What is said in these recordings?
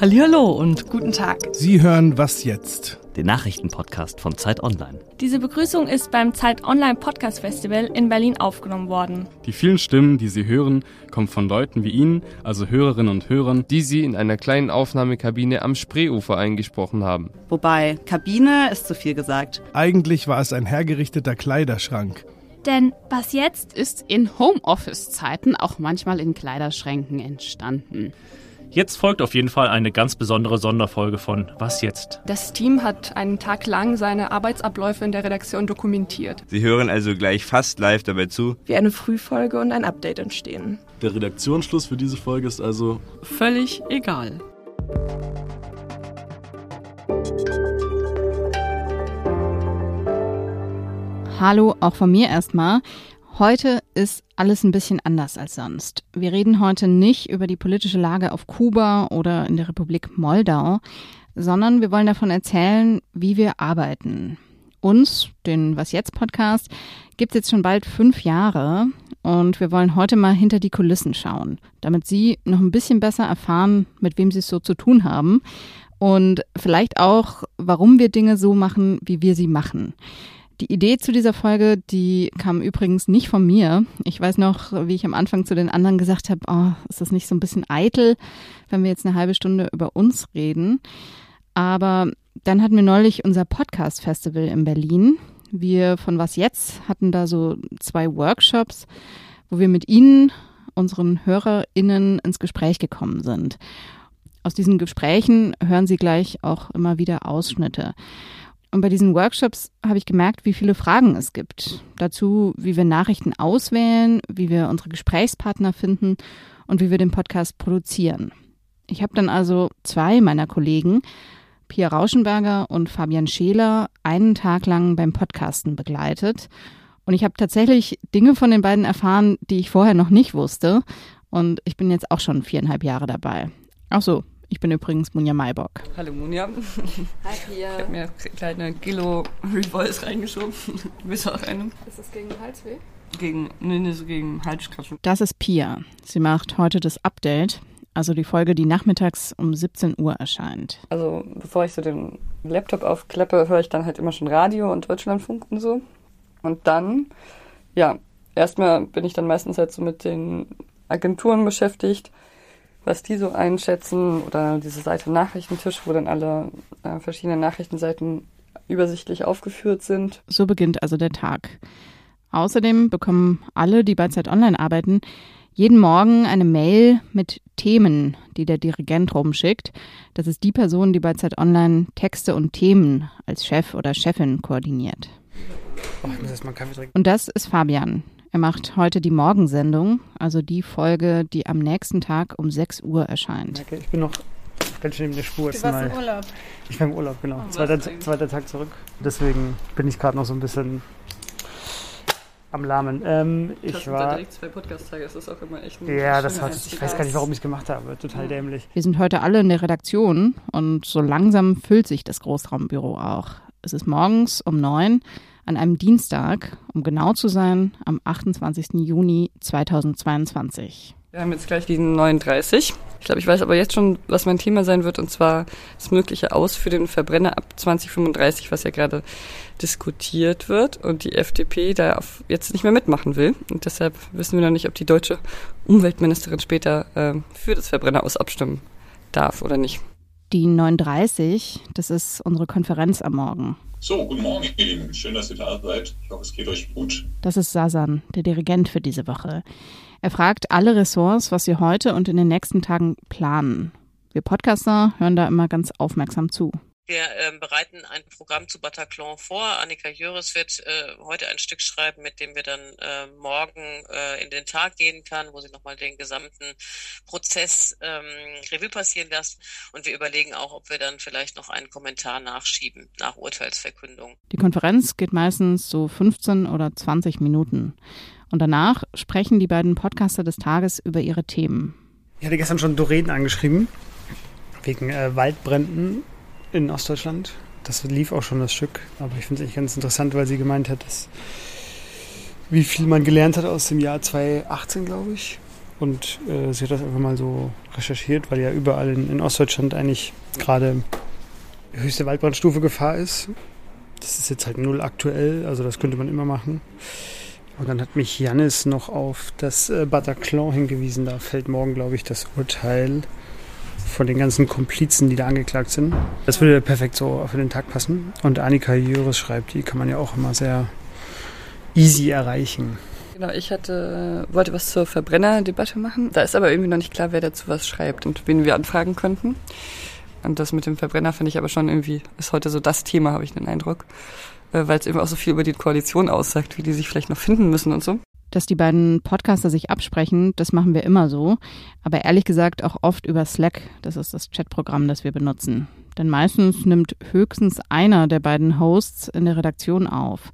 Hallo und guten Tag. Sie hören was jetzt? Den Nachrichtenpodcast von Zeit Online. Diese Begrüßung ist beim Zeit Online Podcast Festival in Berlin aufgenommen worden. Die vielen Stimmen, die Sie hören, kommen von Leuten wie Ihnen, also Hörerinnen und Hörern, die Sie in einer kleinen Aufnahmekabine am Spreeufer eingesprochen haben. Wobei, Kabine ist zu viel gesagt. Eigentlich war es ein hergerichteter Kleiderschrank. Denn was jetzt ist in Homeoffice-Zeiten auch manchmal in Kleiderschränken entstanden. Jetzt folgt auf jeden Fall eine ganz besondere Sonderfolge von Was jetzt? Das Team hat einen Tag lang seine Arbeitsabläufe in der Redaktion dokumentiert. Sie hören also gleich fast live dabei zu, wie eine Frühfolge und ein Update entstehen. Der Redaktionsschluss für diese Folge ist also völlig egal. Hallo, auch von mir erstmal. Heute ist alles ein bisschen anders als sonst. Wir reden heute nicht über die politische Lage auf Kuba oder in der Republik Moldau, sondern wir wollen davon erzählen, wie wir arbeiten. Uns, den Was jetzt Podcast, gibt es jetzt schon bald fünf Jahre und wir wollen heute mal hinter die Kulissen schauen, damit Sie noch ein bisschen besser erfahren, mit wem Sie es so zu tun haben und vielleicht auch, warum wir Dinge so machen, wie wir sie machen. Die Idee zu dieser Folge, die kam übrigens nicht von mir. Ich weiß noch, wie ich am Anfang zu den anderen gesagt habe, oh, ist das nicht so ein bisschen eitel, wenn wir jetzt eine halbe Stunde über uns reden. Aber dann hatten wir neulich unser Podcast-Festival in Berlin. Wir von Was Jetzt hatten da so zwei Workshops, wo wir mit Ihnen, unseren HörerInnen, ins Gespräch gekommen sind. Aus diesen Gesprächen hören Sie gleich auch immer wieder Ausschnitte. Und bei diesen Workshops habe ich gemerkt, wie viele Fragen es gibt. Dazu, wie wir Nachrichten auswählen, wie wir unsere Gesprächspartner finden und wie wir den Podcast produzieren. Ich habe dann also zwei meiner Kollegen, Pia Rauschenberger und Fabian Scheler, einen Tag lang beim Podcasten begleitet. Und ich habe tatsächlich Dinge von den beiden erfahren, die ich vorher noch nicht wusste. Und ich bin jetzt auch schon viereinhalb Jahre dabei. Ach so, ich bin übrigens Munja Maybock. Hallo Munja. Hi Pia. Ich habe mir kleine Kilo Revoice reingeschoben. Du auch einen? Ist das gegen Halsweh? Gegen, nee, nee, so gegen Halskratzen. Das ist Pia. Sie macht heute das Update, also die Folge, die nachmittags um 17 Uhr erscheint. Also bevor ich so den Laptop aufklappe, höre ich dann halt immer schon Radio und Deutschlandfunk und so. Und dann, ja, erstmal bin ich dann meistens halt so mit den Agenturen beschäftigt was die so einschätzen oder diese Seite Nachrichtentisch, wo dann alle äh, verschiedenen Nachrichtenseiten übersichtlich aufgeführt sind. So beginnt also der Tag. Außerdem bekommen alle, die bei Zeit Online arbeiten, jeden Morgen eine Mail mit Themen, die der Dirigent rumschickt. Das ist die Person, die bei Zeit Online Texte und Themen als Chef oder Chefin koordiniert. Oh, und das ist Fabian. Er macht heute die Morgensendung, also die Folge, die am nächsten Tag um 6 Uhr erscheint. Okay, ich bin noch ganz schön in der Spur. Du warst im Urlaub? Ich war im Urlaub, genau. Oh, zweiter, zweiter Tag zurück. Deswegen bin ich gerade noch so ein bisschen am Lahmen. Ähm, ich war direkt zwei Podcast-Tage, das ist auch immer echt ein Ja, das hat, ich weiß gar nicht, warum ich es gemacht habe. Total ja. dämlich. Wir sind heute alle in der Redaktion und so langsam füllt sich das Großraumbüro auch. Es ist morgens um neun an einem Dienstag, um genau zu sein, am 28. Juni 2022. Wir haben jetzt gleich die 39. Ich glaube, ich weiß aber jetzt schon, was mein Thema sein wird, und zwar das mögliche Aus für den Verbrenner ab 2035, was ja gerade diskutiert wird und die FDP da jetzt nicht mehr mitmachen will. Und deshalb wissen wir noch nicht, ob die deutsche Umweltministerin später äh, für das Verbrenner aus abstimmen darf oder nicht. Die 39, das ist unsere Konferenz am Morgen. So, guten Morgen, ihr Lieben. Schön, dass ihr da seid. Ich hoffe, es geht euch gut. Das ist Sasan, der Dirigent für diese Woche. Er fragt alle Ressorts, was sie heute und in den nächsten Tagen planen. Wir Podcaster hören da immer ganz aufmerksam zu. Wir äh, bereiten ein Programm zu Bataclan vor. Annika Jöris wird äh, heute ein Stück schreiben, mit dem wir dann äh, morgen äh, in den Tag gehen kann, wo sie nochmal den gesamten Prozess ähm, Revue passieren lässt. Und wir überlegen auch, ob wir dann vielleicht noch einen Kommentar nachschieben nach Urteilsverkündung. Die Konferenz geht meistens so 15 oder 20 Minuten. Und danach sprechen die beiden Podcaster des Tages über ihre Themen. Ich hatte gestern schon Doreen angeschrieben, wegen äh, Waldbränden in Ostdeutschland. Das lief auch schon das Stück, aber ich finde es eigentlich ganz interessant, weil sie gemeint hat, dass wie viel man gelernt hat aus dem Jahr 2018, glaube ich. und äh, sie hat das einfach mal so recherchiert, weil ja überall in, in Ostdeutschland eigentlich gerade höchste Waldbrandstufe Gefahr ist. Das ist jetzt halt null aktuell, also das könnte man immer machen. Und dann hat mich Jannis noch auf das äh, Bataclan hingewiesen. Da fällt morgen, glaube ich, das Urteil von den ganzen Komplizen, die da angeklagt sind. Das würde perfekt so für den Tag passen. Und Annika Jöres schreibt, die kann man ja auch immer sehr easy erreichen. Genau, ich hatte, wollte was zur Verbrennerdebatte machen. Da ist aber irgendwie noch nicht klar, wer dazu was schreibt und wen wir anfragen könnten. Und das mit dem Verbrenner finde ich aber schon irgendwie, ist heute so das Thema, habe ich den Eindruck. Äh, Weil es eben auch so viel über die Koalition aussagt, wie die sich vielleicht noch finden müssen und so. Dass die beiden Podcaster sich absprechen, das machen wir immer so. Aber ehrlich gesagt auch oft über Slack. Das ist das Chatprogramm, das wir benutzen. Denn meistens nimmt höchstens einer der beiden Hosts in der Redaktion auf.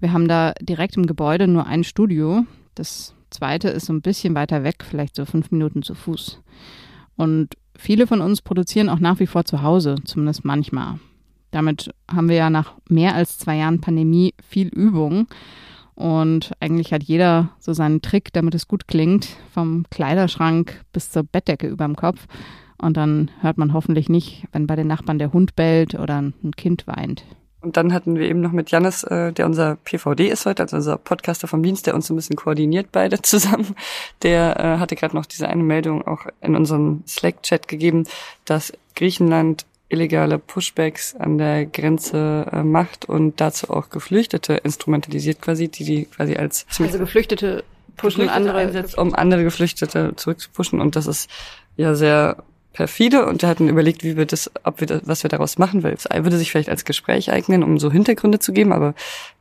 Wir haben da direkt im Gebäude nur ein Studio. Das zweite ist so ein bisschen weiter weg, vielleicht so fünf Minuten zu Fuß. Und viele von uns produzieren auch nach wie vor zu Hause, zumindest manchmal. Damit haben wir ja nach mehr als zwei Jahren Pandemie viel Übung. Und eigentlich hat jeder so seinen Trick, damit es gut klingt, vom Kleiderschrank bis zur Bettdecke überm Kopf. Und dann hört man hoffentlich nicht, wenn bei den Nachbarn der Hund bellt oder ein Kind weint. Und dann hatten wir eben noch mit Jannis, äh, der unser PVD ist heute, also unser Podcaster vom Dienst, der uns so ein bisschen koordiniert beide zusammen. Der äh, hatte gerade noch diese eine Meldung auch in unserem Slack-Chat gegeben, dass Griechenland illegale Pushbacks an der Grenze äh, macht und dazu auch Geflüchtete instrumentalisiert quasi, die die quasi als Also Geflüchtete pushen Geflüchtete andere. einsetzt, um andere Geflüchtete zurückzupushen und das ist ja sehr perfide und wir hatten überlegt, wie wir das, ob wir das, was wir daraus machen, weil es würde sich vielleicht als Gespräch eignen, um so Hintergründe zu geben, aber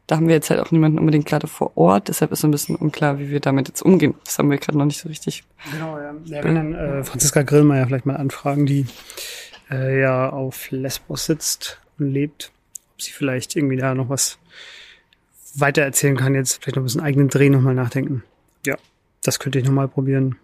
da haben wir jetzt halt auch niemanden unbedingt gerade vor Ort, deshalb ist so ein bisschen unklar, wie wir damit jetzt umgehen. Das haben wir gerade noch nicht so richtig. Genau, ja. ja wenn dann äh, Franziska Grillmeier vielleicht mal anfragen, die äh, ja auf Lesbos sitzt und lebt, ob sie vielleicht irgendwie da noch was weiter erzählen kann, jetzt vielleicht noch ein bisschen eigenen Dreh nochmal nachdenken. Ja, das könnte ich nochmal probieren.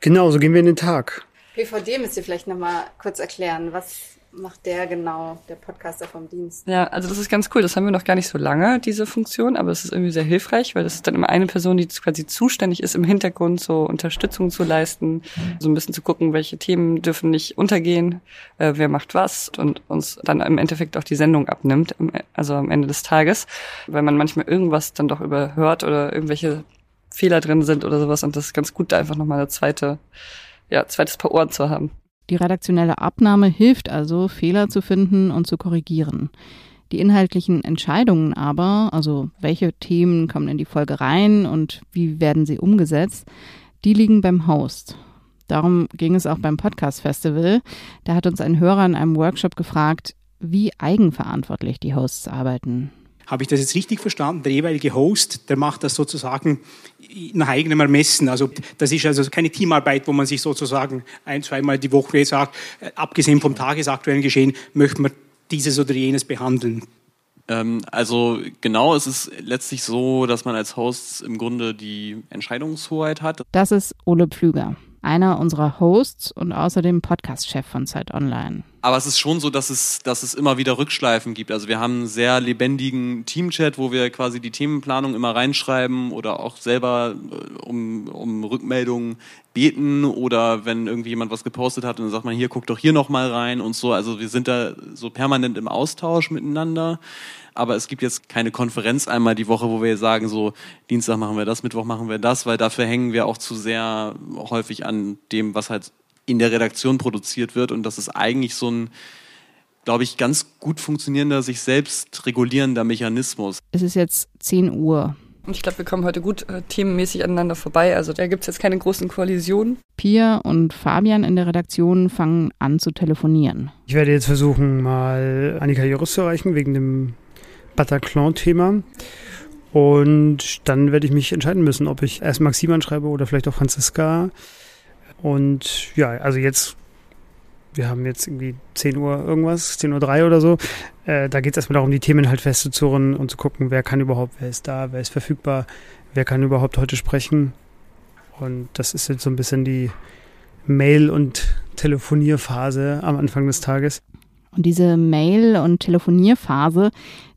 Genau, so gehen wir in den Tag. PVD müsst ihr vielleicht nochmal kurz erklären. Was macht der genau, der Podcaster vom Dienst? Ja, also das ist ganz cool. Das haben wir noch gar nicht so lange, diese Funktion, aber es ist irgendwie sehr hilfreich, weil das ist dann immer eine Person, die quasi zuständig ist, im Hintergrund so Unterstützung zu leisten, so ein bisschen zu gucken, welche Themen dürfen nicht untergehen, äh, wer macht was und uns dann im Endeffekt auch die Sendung abnimmt, am- also am Ende des Tages, weil man manchmal irgendwas dann doch überhört oder irgendwelche Fehler drin sind oder sowas und das ist ganz gut, da einfach nochmal eine zweite, ja, zweites Paar Ohren zu haben. Die redaktionelle Abnahme hilft also, Fehler zu finden und zu korrigieren. Die inhaltlichen Entscheidungen aber, also welche Themen kommen in die Folge rein und wie werden sie umgesetzt, die liegen beim Host. Darum ging es auch beim Podcast Festival. Da hat uns ein Hörer in einem Workshop gefragt, wie eigenverantwortlich die Hosts arbeiten. Habe ich das jetzt richtig verstanden? Der jeweilige Host, der macht das sozusagen nach eigenem Ermessen. Also das ist also keine Teamarbeit, wo man sich sozusagen ein, zweimal die Woche sagt, äh, abgesehen vom tagesaktuellen Geschehen, möchten wir dieses oder jenes behandeln. Ähm, also genau, es ist letztlich so, dass man als Host im Grunde die Entscheidungshoheit hat. Das ist Ole Pflüger, einer unserer Hosts und außerdem Podcast-Chef von Zeit Online. Aber es ist schon so, dass es, dass es immer wieder Rückschleifen gibt. Also wir haben einen sehr lebendigen Teamchat, wo wir quasi die Themenplanung immer reinschreiben oder auch selber äh, um, um Rückmeldungen beten oder wenn irgendwie jemand was gepostet hat und dann sagt man, hier, guck doch hier nochmal rein und so. Also wir sind da so permanent im Austausch miteinander. Aber es gibt jetzt keine Konferenz einmal die Woche, wo wir sagen, so Dienstag machen wir das, Mittwoch machen wir das, weil dafür hängen wir auch zu sehr häufig an dem, was halt in der Redaktion produziert wird. Und das ist eigentlich so ein, glaube ich, ganz gut funktionierender, sich selbst regulierender Mechanismus. Es ist jetzt 10 Uhr. Und ich glaube, wir kommen heute gut äh, themenmäßig aneinander vorbei. Also da gibt's jetzt keine großen Koalitionen. Pia und Fabian in der Redaktion fangen an zu telefonieren. Ich werde jetzt versuchen, mal Annika Joris zu erreichen, wegen dem Bataclan-Thema. Und dann werde ich mich entscheiden müssen, ob ich erst Maxim anschreibe oder vielleicht auch Franziska. Und ja, also jetzt, wir haben jetzt irgendwie 10 Uhr irgendwas, 10 Uhr 3 oder so. Äh, da geht es erstmal darum, die Themen halt festzuzurren und zu gucken, wer kann überhaupt, wer ist da, wer ist verfügbar, wer kann überhaupt heute sprechen. Und das ist jetzt so ein bisschen die Mail- und Telefonierphase am Anfang des Tages. Und diese Mail- und Telefonierphase,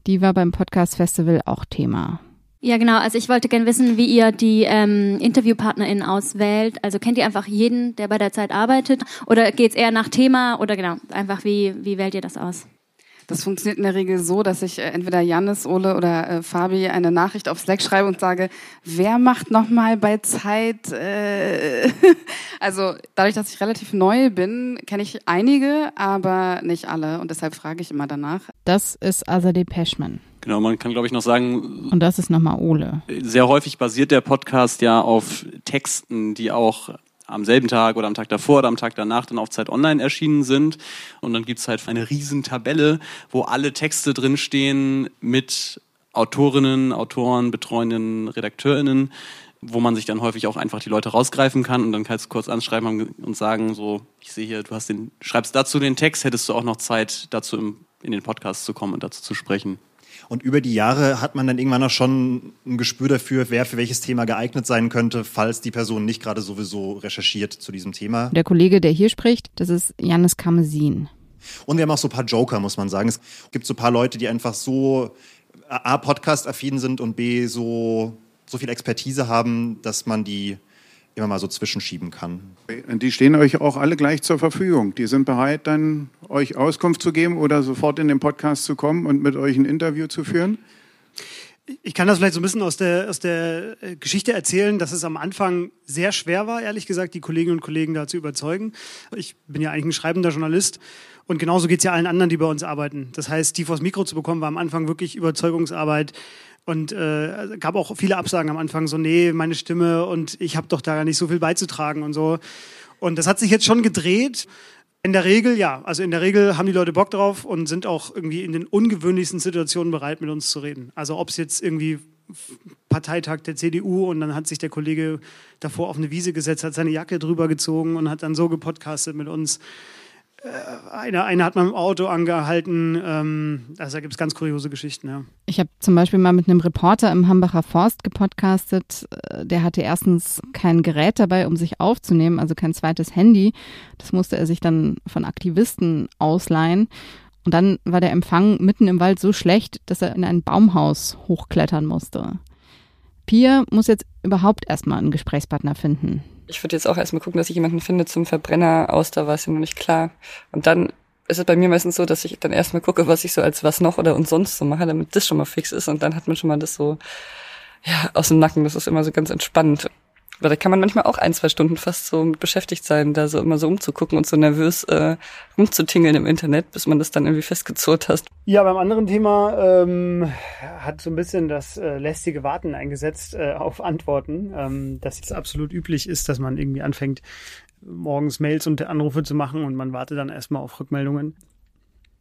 die war beim Podcast Festival auch Thema. Ja, genau. Also ich wollte gerne wissen, wie ihr die ähm, InterviewpartnerInnen auswählt. Also kennt ihr einfach jeden, der bei der Zeit arbeitet? Oder geht es eher nach Thema? Oder genau, einfach wie, wie wählt ihr das aus? Das funktioniert in der Regel so, dass ich äh, entweder Janis, Ole oder äh, Fabi eine Nachricht auf Slack schreibe und sage, wer macht nochmal bei Zeit? Äh also dadurch, dass ich relativ neu bin, kenne ich einige, aber nicht alle und deshalb frage ich immer danach. Das ist Azadeh Peschman. Genau, man kann, glaube ich, noch sagen. Und das ist nochmal Ole. Sehr häufig basiert der Podcast ja auf Texten, die auch am selben Tag oder am Tag davor oder am Tag danach dann auf Zeit Online erschienen sind. Und dann gibt's halt eine riesen Tabelle, wo alle Texte drinstehen mit Autorinnen, Autoren, betreuenden RedakteurInnen, wo man sich dann häufig auch einfach die Leute rausgreifen kann und dann kannst du kurz anschreiben und sagen, so, ich sehe hier, du hast den, schreibst dazu den Text, hättest du auch noch Zeit, dazu im, in den Podcast zu kommen und dazu zu sprechen. Und über die Jahre hat man dann irgendwann auch schon ein Gespür dafür, wer für welches Thema geeignet sein könnte, falls die Person nicht gerade sowieso recherchiert zu diesem Thema. Der Kollege, der hier spricht, das ist Janis Kamesin. Und wir haben auch so ein paar Joker, muss man sagen. Es gibt so ein paar Leute, die einfach so A, Podcast-affin sind und B, so, so viel Expertise haben, dass man die immer mal so zwischenschieben kann. Die stehen euch auch alle gleich zur Verfügung. Die sind bereit, dann euch Auskunft zu geben oder sofort in den Podcast zu kommen und mit euch ein Interview zu führen? Ich kann das vielleicht so ein bisschen aus der, aus der äh, Geschichte erzählen, dass es am Anfang sehr schwer war, ehrlich gesagt, die Kolleginnen und Kollegen da zu überzeugen. Ich bin ja eigentlich ein schreibender Journalist und genauso geht es ja allen anderen, die bei uns arbeiten. Das heißt, die vors Mikro zu bekommen, war am Anfang wirklich Überzeugungsarbeit. Und äh, gab auch viele Absagen am Anfang, so, nee, meine Stimme und ich habe doch da nicht so viel beizutragen und so. Und das hat sich jetzt schon gedreht. In der Regel, ja. Also in der Regel haben die Leute Bock drauf und sind auch irgendwie in den ungewöhnlichsten Situationen bereit, mit uns zu reden. Also ob es jetzt irgendwie Parteitag der CDU und dann hat sich der Kollege davor auf eine Wiese gesetzt, hat seine Jacke drüber gezogen und hat dann so gepodcastet mit uns. Einer eine hat man im Auto angehalten. Ähm, also da gibt es ganz kuriose Geschichten, ja. Ich habe zum Beispiel mal mit einem Reporter im Hambacher Forst gepodcastet. Äh, der hatte erstens kein Gerät dabei, um sich aufzunehmen, also kein zweites Handy. Das musste er sich dann von Aktivisten ausleihen. Und dann war der Empfang mitten im Wald so schlecht, dass er in ein Baumhaus hochklettern musste. Pia muss jetzt überhaupt erstmal einen Gesprächspartner finden ich würde jetzt auch erstmal gucken, dass ich jemanden finde zum Verbrenner aus, da war es ja noch nicht klar. Und dann ist es bei mir meistens so, dass ich dann erstmal gucke, was ich so als was noch oder und sonst so mache, damit das schon mal fix ist und dann hat man schon mal das so ja, aus dem Nacken. Das ist immer so ganz entspannt. Aber da kann man manchmal auch ein, zwei Stunden fast so beschäftigt sein, da so immer so umzugucken und so nervös äh, rumzutingeln im Internet, bis man das dann irgendwie festgezurrt hast. Ja, beim anderen Thema ähm, hat so ein bisschen das äh, lästige Warten eingesetzt äh, auf Antworten, ähm, dass es absolut üblich ist, dass man irgendwie anfängt, morgens Mails und Anrufe zu machen und man wartet dann erstmal auf Rückmeldungen.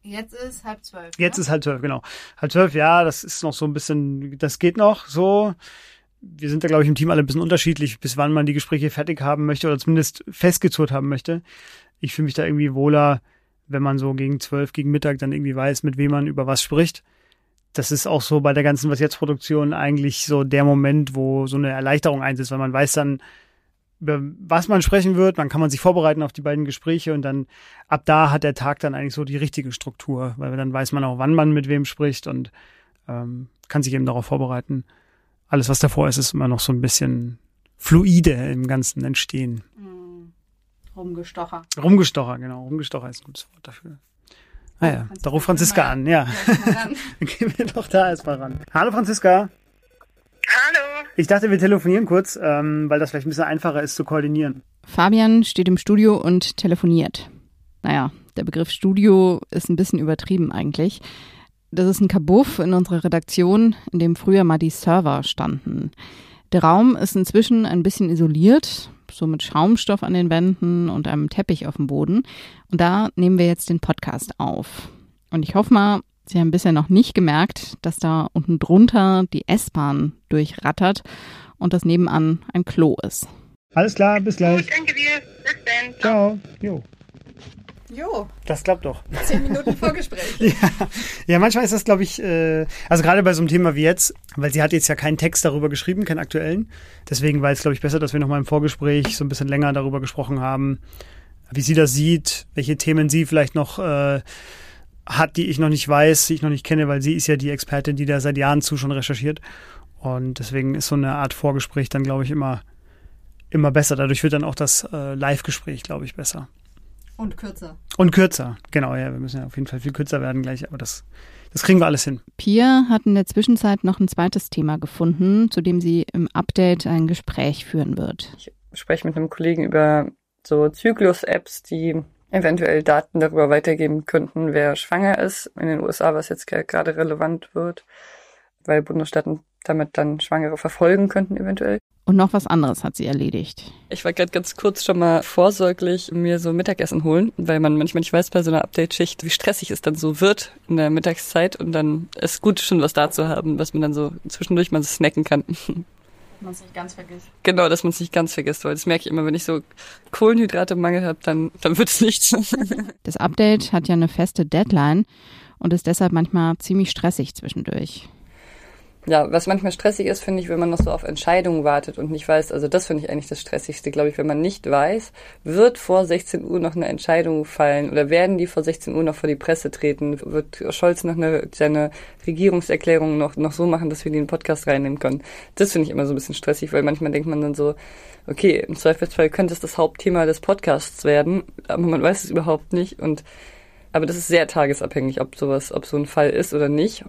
Jetzt ist halb zwölf. Jetzt ne? ist halb zwölf, genau. Halb zwölf, ja, das ist noch so ein bisschen, das geht noch so wir sind da, glaube ich, im Team alle ein bisschen unterschiedlich, bis wann man die Gespräche fertig haben möchte oder zumindest festgezurrt haben möchte. Ich fühle mich da irgendwie wohler, wenn man so gegen zwölf, gegen Mittag dann irgendwie weiß, mit wem man über was spricht. Das ist auch so bei der ganzen Was jetzt Produktion eigentlich so der Moment, wo so eine Erleichterung einsetzt, weil man weiß dann, über was man sprechen wird, dann kann man sich vorbereiten auf die beiden Gespräche und dann ab da hat der Tag dann eigentlich so die richtige Struktur, weil dann weiß man auch, wann man mit wem spricht und ähm, kann sich eben darauf vorbereiten alles, was davor ist, ist immer noch so ein bisschen fluide im ganzen Entstehen. Mhm. Rumgestocher. Rumgestocher, genau. Rumgestocher ist ein gutes Wort dafür. Ah ja, da ruft Franziska an, ja. Dann gehen wir doch da erstmal ran. Hallo Franziska. Hallo. Ich dachte, wir telefonieren kurz, ähm, weil das vielleicht ein bisschen einfacher ist zu koordinieren. Fabian steht im Studio und telefoniert. Naja, der Begriff Studio ist ein bisschen übertrieben eigentlich. Das ist ein Kabuff in unserer Redaktion, in dem früher mal die Server standen. Der Raum ist inzwischen ein bisschen isoliert, so mit Schaumstoff an den Wänden und einem Teppich auf dem Boden. Und da nehmen wir jetzt den Podcast auf. Und ich hoffe mal, Sie haben bisher noch nicht gemerkt, dass da unten drunter die S-Bahn durchrattert und das nebenan ein Klo ist. Alles klar, bis gleich. Gut, danke dir. Bis dann. Ciao. Jo. Jo. Das klappt doch. Zehn Minuten Vorgespräch. ja. ja, manchmal ist das, glaube ich, äh, also gerade bei so einem Thema wie jetzt, weil sie hat jetzt ja keinen Text darüber geschrieben, keinen aktuellen. Deswegen war es, glaube ich, besser, dass wir nochmal im Vorgespräch so ein bisschen länger darüber gesprochen haben, wie sie das sieht, welche Themen sie vielleicht noch äh, hat, die ich noch nicht weiß, die ich noch nicht kenne, weil sie ist ja die Expertin, die da seit Jahren zu schon recherchiert. Und deswegen ist so eine Art Vorgespräch dann, glaube ich, immer, immer besser. Dadurch wird dann auch das äh, Live-Gespräch, glaube ich, besser. Und kürzer. Und kürzer, genau, ja, wir müssen ja auf jeden Fall viel kürzer werden gleich, aber das, das kriegen wir alles hin. Pia hat in der Zwischenzeit noch ein zweites Thema gefunden, zu dem sie im Update ein Gespräch führen wird. Ich spreche mit einem Kollegen über so Zyklus-Apps, die eventuell Daten darüber weitergeben könnten, wer schwanger ist in den USA, was jetzt gerade relevant wird, weil Bundesstaaten damit dann Schwangere verfolgen könnten eventuell. Und noch was anderes hat sie erledigt. Ich war gerade ganz kurz schon mal vorsorglich mir so Mittagessen holen, weil man manchmal nicht weiß bei so einer Update-Schicht, wie stressig es dann so wird in der Mittagszeit und dann ist gut schon was da zu haben, was man dann so zwischendurch mal so snacken kann. man es nicht ganz vergisst. Genau, dass man es nicht ganz vergisst, weil das merke ich immer, wenn ich so Kohlenhydrate im Mangel habe, dann, dann wird es nichts. Das Update hat ja eine feste Deadline und ist deshalb manchmal ziemlich stressig zwischendurch. Ja, was manchmal stressig ist, finde ich, wenn man noch so auf Entscheidungen wartet und nicht weiß, also das finde ich eigentlich das Stressigste, glaube ich, wenn man nicht weiß, wird vor 16 Uhr noch eine Entscheidung fallen oder werden die vor 16 Uhr noch vor die Presse treten, wird Scholz noch eine, seine Regierungserklärung noch, noch so machen, dass wir den Podcast reinnehmen können. Das finde ich immer so ein bisschen stressig, weil manchmal denkt man dann so, okay, im Zweifelsfall könnte es das Hauptthema des Podcasts werden, aber man weiß es überhaupt nicht und aber das ist sehr tagesabhängig, ob sowas, ob so ein Fall ist oder nicht.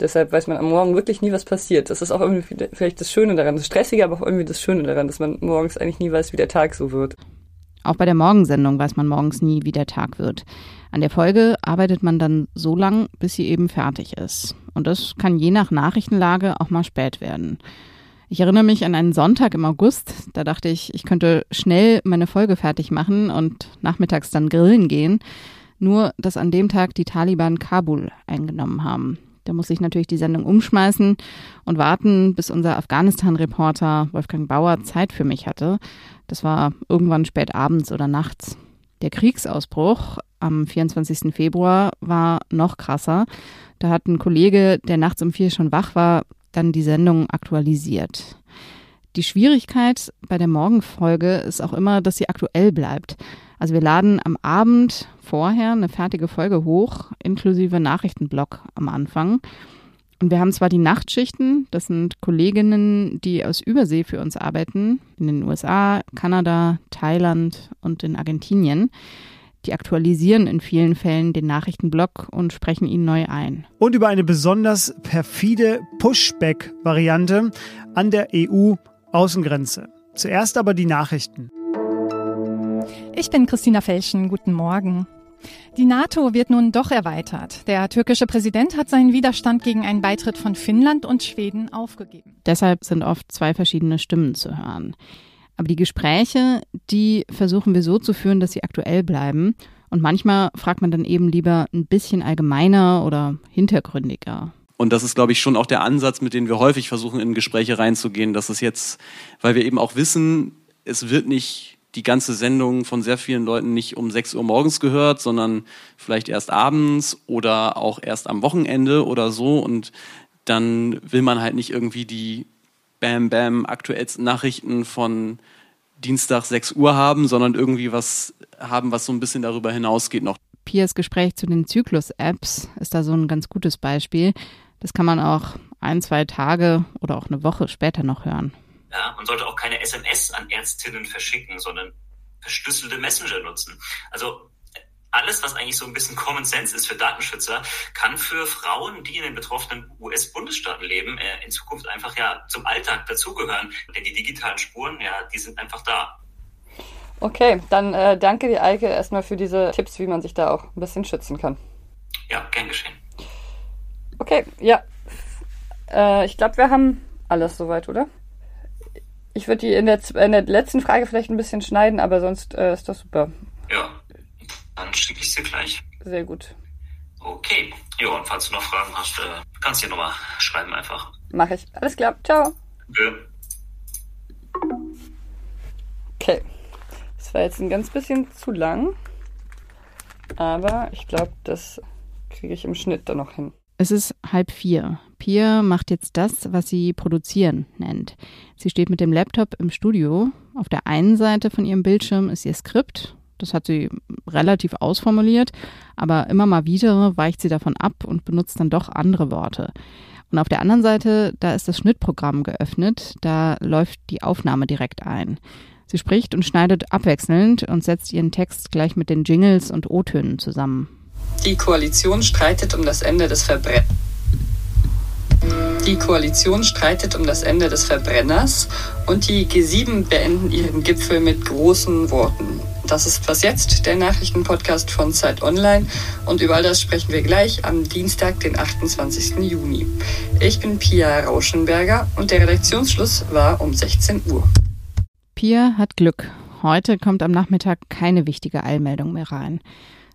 Deshalb weiß man am Morgen wirklich nie, was passiert. Das ist auch irgendwie vielleicht das Schöne daran. Das Stressige, aber auch irgendwie das Schöne daran, dass man morgens eigentlich nie weiß, wie der Tag so wird. Auch bei der Morgensendung weiß man morgens nie, wie der Tag wird. An der Folge arbeitet man dann so lang, bis sie eben fertig ist. Und das kann je nach Nachrichtenlage auch mal spät werden. Ich erinnere mich an einen Sonntag im August. Da dachte ich, ich könnte schnell meine Folge fertig machen und nachmittags dann grillen gehen. Nur, dass an dem Tag die Taliban Kabul eingenommen haben. Da muss ich natürlich die Sendung umschmeißen und warten, bis unser Afghanistan-Reporter Wolfgang Bauer Zeit für mich hatte. Das war irgendwann spät abends oder nachts. Der Kriegsausbruch am 24. Februar war noch krasser. Da hat ein Kollege, der nachts um vier schon wach war, dann die Sendung aktualisiert. Die Schwierigkeit bei der Morgenfolge ist auch immer, dass sie aktuell bleibt. Also wir laden am Abend vorher eine fertige Folge hoch, inklusive Nachrichtenblock am Anfang. Und wir haben zwar die Nachtschichten, das sind Kolleginnen, die aus Übersee für uns arbeiten, in den USA, Kanada, Thailand und in Argentinien. Die aktualisieren in vielen Fällen den Nachrichtenblock und sprechen ihn neu ein. Und über eine besonders perfide Pushback-Variante an der EU-Außengrenze. Zuerst aber die Nachrichten. Ich bin Christina Felschen. Guten Morgen. Die NATO wird nun doch erweitert. Der türkische Präsident hat seinen Widerstand gegen einen Beitritt von Finnland und Schweden aufgegeben. Deshalb sind oft zwei verschiedene Stimmen zu hören. Aber die Gespräche, die versuchen wir so zu führen, dass sie aktuell bleiben. Und manchmal fragt man dann eben lieber ein bisschen allgemeiner oder hintergründiger. Und das ist, glaube ich, schon auch der Ansatz, mit dem wir häufig versuchen, in Gespräche reinzugehen, dass es jetzt, weil wir eben auch wissen, es wird nicht die ganze Sendung von sehr vielen Leuten nicht um 6 Uhr morgens gehört, sondern vielleicht erst abends oder auch erst am Wochenende oder so. Und dann will man halt nicht irgendwie die Bam Bam aktuellsten Nachrichten von Dienstag 6 Uhr haben, sondern irgendwie was haben, was so ein bisschen darüber hinausgeht noch. Piers Gespräch zu den Zyklus-Apps ist da so ein ganz gutes Beispiel. Das kann man auch ein, zwei Tage oder auch eine Woche später noch hören. Ja, man sollte auch keine SMS an Ärztinnen verschicken, sondern verschlüsselte Messenger nutzen. Also alles, was eigentlich so ein bisschen Common Sense ist für Datenschützer, kann für Frauen, die in den betroffenen US-Bundesstaaten leben, äh, in Zukunft einfach ja zum Alltag dazugehören. Denn die digitalen Spuren, ja, die sind einfach da. Okay, dann äh, danke dir, Eike, erstmal für diese Tipps, wie man sich da auch ein bisschen schützen kann. Ja, gern geschehen. Okay, ja. Äh, ich glaube, wir haben alles soweit, oder? Ich würde die in der, in der letzten Frage vielleicht ein bisschen schneiden, aber sonst äh, ist das super. Ja, dann schicke ich sie gleich. Sehr gut. Okay. Ja, und falls du noch Fragen hast, äh, kannst du dir nochmal schreiben einfach. Mach ich. Alles klar. Ciao. Ja. Okay. Das war jetzt ein ganz bisschen zu lang. Aber ich glaube, das kriege ich im Schnitt dann noch hin. Es ist halb vier. Pia macht jetzt das, was sie produzieren nennt. Sie steht mit dem Laptop im Studio. Auf der einen Seite von ihrem Bildschirm ist ihr Skript. Das hat sie relativ ausformuliert, aber immer mal wieder weicht sie davon ab und benutzt dann doch andere Worte. Und auf der anderen Seite, da ist das Schnittprogramm geöffnet, da läuft die Aufnahme direkt ein. Sie spricht und schneidet abwechselnd und setzt ihren Text gleich mit den Jingles und O-Tönen zusammen. Die Koalition streitet um das Ende des Verbrennens. Die Koalition streitet um das Ende des Verbrenners und die G7 beenden ihren Gipfel mit großen Worten. Das ist was jetzt, der Nachrichtenpodcast von Zeit Online und über all das sprechen wir gleich am Dienstag, den 28. Juni. Ich bin Pia Rauschenberger und der Redaktionsschluss war um 16 Uhr. Pia hat Glück. Heute kommt am Nachmittag keine wichtige Eilmeldung mehr rein.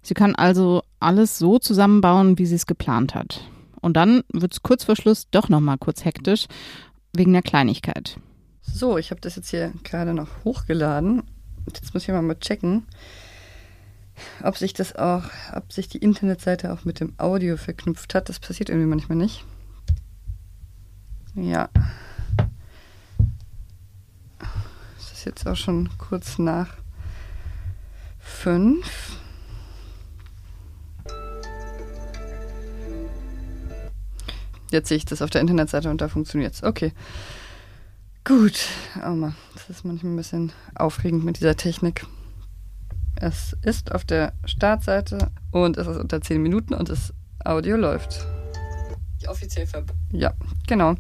Sie kann also alles so zusammenbauen, wie sie es geplant hat. Und dann wird es kurz vor Schluss doch nochmal kurz hektisch, wegen der Kleinigkeit. So, ich habe das jetzt hier gerade noch hochgeladen. Jetzt muss ich mal checken, ob sich das auch, ob sich die Internetseite auch mit dem Audio verknüpft hat. Das passiert irgendwie manchmal nicht. Ja. Das ist jetzt auch schon kurz nach fünf. Jetzt sehe ich das auf der Internetseite und da funktioniert es. Okay. Gut. Oh Mann, das ist manchmal ein bisschen aufregend mit dieser Technik. Es ist auf der Startseite und es ist unter 10 Minuten und das Audio läuft. Offiziell verbunden. Ja, genau.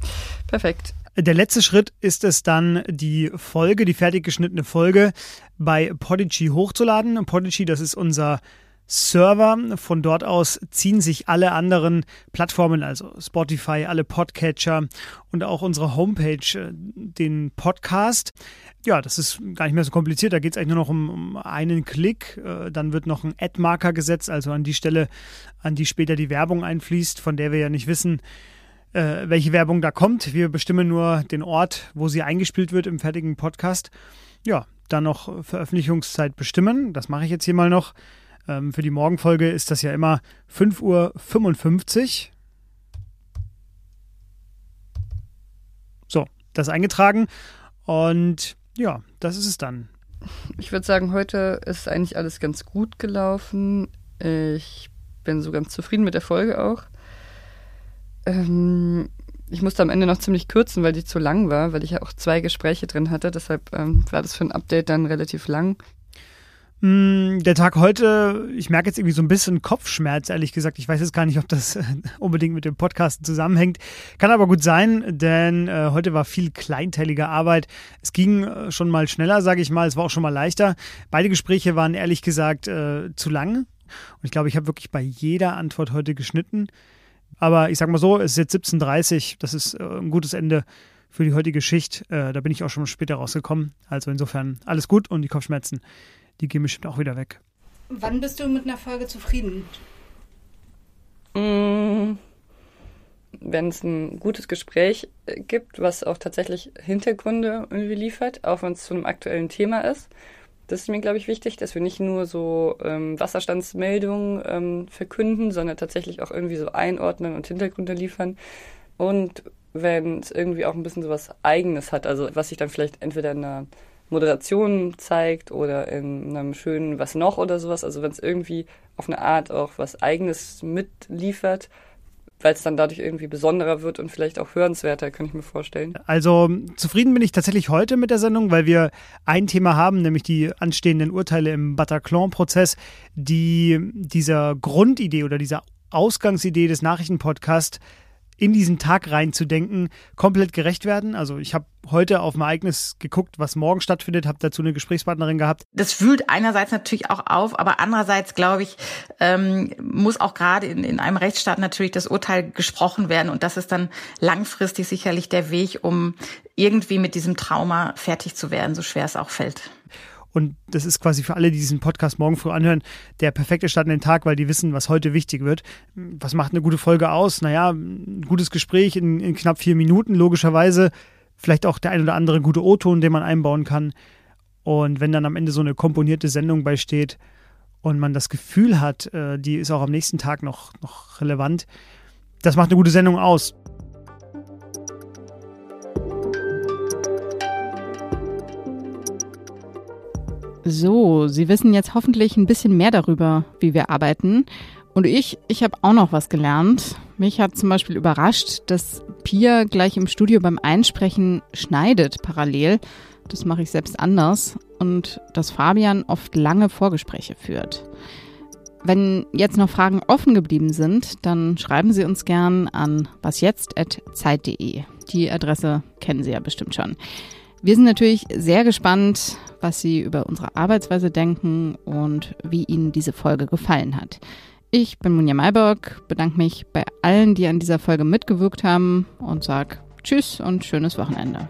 Perfekt. Der letzte Schritt ist es dann, die Folge, die fertig geschnittene Folge bei Podigy hochzuladen. Podigy, das ist unser Server. Von dort aus ziehen sich alle anderen Plattformen, also Spotify, alle Podcatcher und auch unsere Homepage, äh, den Podcast. Ja, das ist gar nicht mehr so kompliziert. Da geht es eigentlich nur noch um, um einen Klick. Äh, dann wird noch ein Ad-Marker gesetzt, also an die Stelle, an die später die Werbung einfließt, von der wir ja nicht wissen, äh, welche Werbung da kommt. Wir bestimmen nur den Ort, wo sie eingespielt wird im fertigen Podcast. Ja, dann noch Veröffentlichungszeit bestimmen. Das mache ich jetzt hier mal noch. Ähm, für die Morgenfolge ist das ja immer 5.55 Uhr. So, das eingetragen. Und ja, das ist es dann. Ich würde sagen, heute ist eigentlich alles ganz gut gelaufen. Ich bin so ganz zufrieden mit der Folge auch. Ähm, ich musste am Ende noch ziemlich kürzen, weil die zu lang war, weil ich ja auch zwei Gespräche drin hatte. Deshalb ähm, war das für ein Update dann relativ lang. Mm, der Tag heute, ich merke jetzt irgendwie so ein bisschen Kopfschmerz, ehrlich gesagt. Ich weiß jetzt gar nicht, ob das unbedingt mit dem Podcast zusammenhängt. Kann aber gut sein, denn äh, heute war viel kleinteilige Arbeit. Es ging äh, schon mal schneller, sage ich mal. Es war auch schon mal leichter. Beide Gespräche waren ehrlich gesagt äh, zu lang. Und ich glaube, ich habe wirklich bei jeder Antwort heute geschnitten. Aber ich sage mal so, es ist jetzt 17.30 Uhr. Das ist ein gutes Ende für die heutige Schicht. Da bin ich auch schon später rausgekommen. Also insofern alles gut und die Kopfschmerzen die gehen bestimmt auch wieder weg. Wann bist du mit einer Folge zufrieden? Mm, wenn es ein gutes Gespräch äh, gibt, was auch tatsächlich Hintergründe irgendwie liefert, auch wenn es zu einem aktuellen Thema ist. Das ist mir, glaube ich, wichtig, dass wir nicht nur so ähm, Wasserstandsmeldungen ähm, verkünden, sondern tatsächlich auch irgendwie so einordnen und Hintergründe liefern. Und wenn es irgendwie auch ein bisschen so was Eigenes hat, also was sich dann vielleicht entweder in einer Moderation zeigt oder in einem schönen Was noch oder sowas. Also wenn es irgendwie auf eine Art auch was Eigenes mitliefert, weil es dann dadurch irgendwie besonderer wird und vielleicht auch hörenswerter, kann ich mir vorstellen. Also zufrieden bin ich tatsächlich heute mit der Sendung, weil wir ein Thema haben, nämlich die anstehenden Urteile im Bataclan-Prozess, die dieser Grundidee oder dieser Ausgangsidee des Nachrichtenpodcasts in diesen Tag reinzudenken, komplett gerecht werden. Also ich habe heute auf ein Ereignis geguckt, was morgen stattfindet, habe dazu eine Gesprächspartnerin gehabt. Das wühlt einerseits natürlich auch auf, aber andererseits, glaube ich, ähm, muss auch gerade in, in einem Rechtsstaat natürlich das Urteil gesprochen werden. Und das ist dann langfristig sicherlich der Weg, um irgendwie mit diesem Trauma fertig zu werden, so schwer es auch fällt. Und das ist quasi für alle, die diesen Podcast morgen früh anhören, der perfekte Start in den Tag, weil die wissen, was heute wichtig wird. Was macht eine gute Folge aus? Naja, ein gutes Gespräch in, in knapp vier Minuten, logischerweise. Vielleicht auch der ein oder andere gute O-Ton, den man einbauen kann. Und wenn dann am Ende so eine komponierte Sendung beisteht und man das Gefühl hat, äh, die ist auch am nächsten Tag noch, noch relevant, das macht eine gute Sendung aus. So, Sie wissen jetzt hoffentlich ein bisschen mehr darüber, wie wir arbeiten. Und ich, ich habe auch noch was gelernt. Mich hat zum Beispiel überrascht, dass Pia gleich im Studio beim Einsprechen schneidet parallel. Das mache ich selbst anders. Und dass Fabian oft lange Vorgespräche führt. Wenn jetzt noch Fragen offen geblieben sind, dann schreiben Sie uns gern an wasjetzt.zeit.de. Die Adresse kennen Sie ja bestimmt schon. Wir sind natürlich sehr gespannt, was Sie über unsere Arbeitsweise denken und wie Ihnen diese Folge gefallen hat. Ich bin Munja Mayberg, bedanke mich bei allen, die an dieser Folge mitgewirkt haben und sage Tschüss und schönes Wochenende.